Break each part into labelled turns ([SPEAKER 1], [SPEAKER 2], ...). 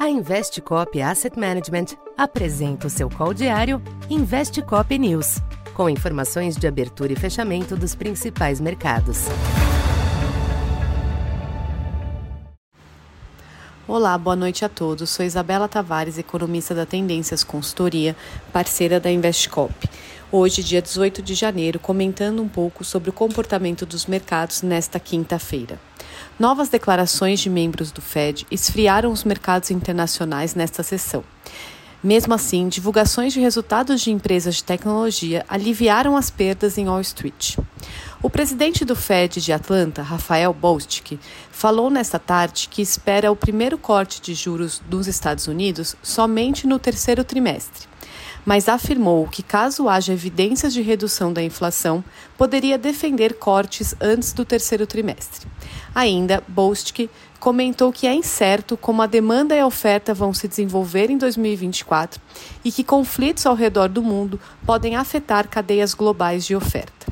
[SPEAKER 1] A Investcop Asset Management apresenta o seu call diário Investcop News, com informações de abertura e fechamento dos principais mercados.
[SPEAKER 2] Olá, boa noite a todos. Sou Isabela Tavares, economista da Tendências Consultoria, parceira da Investcop. Hoje, dia 18 de janeiro, comentando um pouco sobre o comportamento dos mercados nesta quinta-feira. Novas declarações de membros do Fed esfriaram os mercados internacionais nesta sessão. Mesmo assim, divulgações de resultados de empresas de tecnologia aliviaram as perdas em Wall Street. O presidente do Fed de Atlanta, Rafael Bostic, falou nesta tarde que espera o primeiro corte de juros dos Estados Unidos somente no terceiro trimestre, mas afirmou que, caso haja evidências de redução da inflação, poderia defender cortes antes do terceiro trimestre. Ainda, Bostic comentou que é incerto como a demanda e a oferta vão se desenvolver em 2024 e que conflitos ao redor do mundo podem afetar cadeias globais de oferta.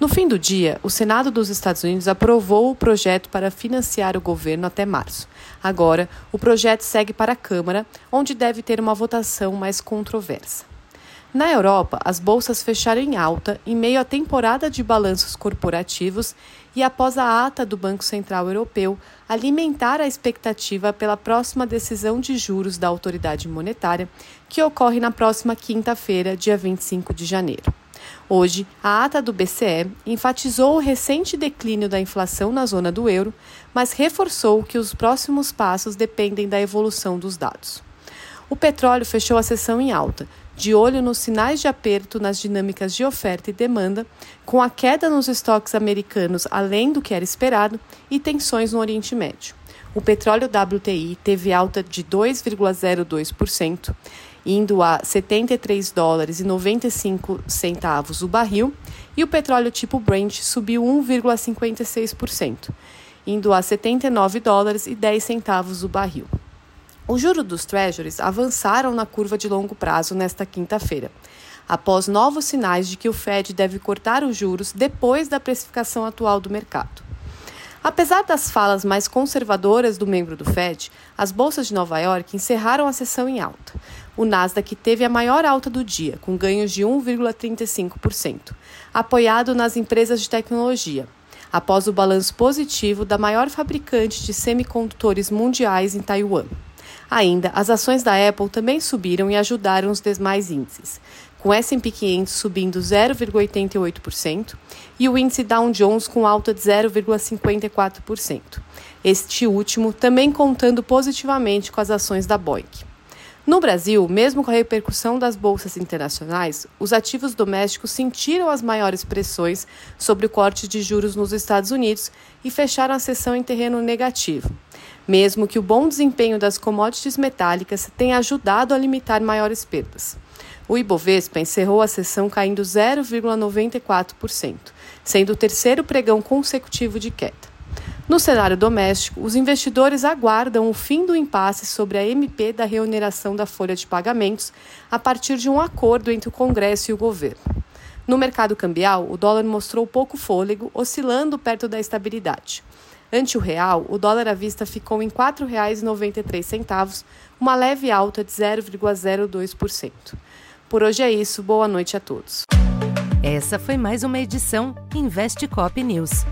[SPEAKER 2] No fim do dia, o Senado dos Estados Unidos aprovou o projeto para financiar o governo até março. Agora, o projeto segue para a Câmara, onde deve ter uma votação mais controversa. Na Europa, as bolsas fecharam em alta em meio à temporada de balanços corporativos e após a ata do Banco Central Europeu alimentar a expectativa pela próxima decisão de juros da autoridade monetária, que ocorre na próxima quinta-feira, dia 25 de janeiro. Hoje, a ata do BCE enfatizou o recente declínio da inflação na zona do euro, mas reforçou que os próximos passos dependem da evolução dos dados. O petróleo fechou a sessão em alta, de olho nos sinais de aperto nas dinâmicas de oferta e demanda, com a queda nos estoques americanos além do que era esperado e tensões no Oriente Médio. O petróleo WTI teve alta de 2,02%, indo a 73 dólares e 95 centavos o barril, e o petróleo tipo Brent subiu 1,56%, indo a 79 dólares e 10 centavos o barril. Os juros dos Treasuries avançaram na curva de longo prazo nesta quinta-feira, após novos sinais de que o Fed deve cortar os juros depois da precificação atual do mercado. Apesar das falas mais conservadoras do membro do Fed, as bolsas de Nova York encerraram a sessão em alta. O Nasdaq teve a maior alta do dia, com ganhos de 1,35%, apoiado nas empresas de tecnologia, após o balanço positivo da maior fabricante de semicondutores mundiais em Taiwan. Ainda, as ações da Apple também subiram e ajudaram os demais índices com S&P 500 subindo 0,88% e o índice Dow Jones com alta de 0,54%. Este último também contando positivamente com as ações da Boeing. No Brasil, mesmo com a repercussão das bolsas internacionais, os ativos domésticos sentiram as maiores pressões sobre o corte de juros nos Estados Unidos e fecharam a sessão em terreno negativo, mesmo que o bom desempenho das commodities metálicas tenha ajudado a limitar maiores perdas. O Ibovespa encerrou a sessão caindo 0,94%, sendo o terceiro pregão consecutivo de queda. No cenário doméstico, os investidores aguardam o fim do impasse sobre a MP da reoneração da folha de pagamentos a partir de um acordo entre o Congresso e o governo. No mercado cambial, o dólar mostrou pouco fôlego, oscilando perto da estabilidade. Ante o real, o dólar à vista ficou em R$ 4,93, uma leve alta de 0,02%. Por hoje é isso. Boa noite a todos.
[SPEAKER 1] Essa foi mais uma edição Investe Cop News.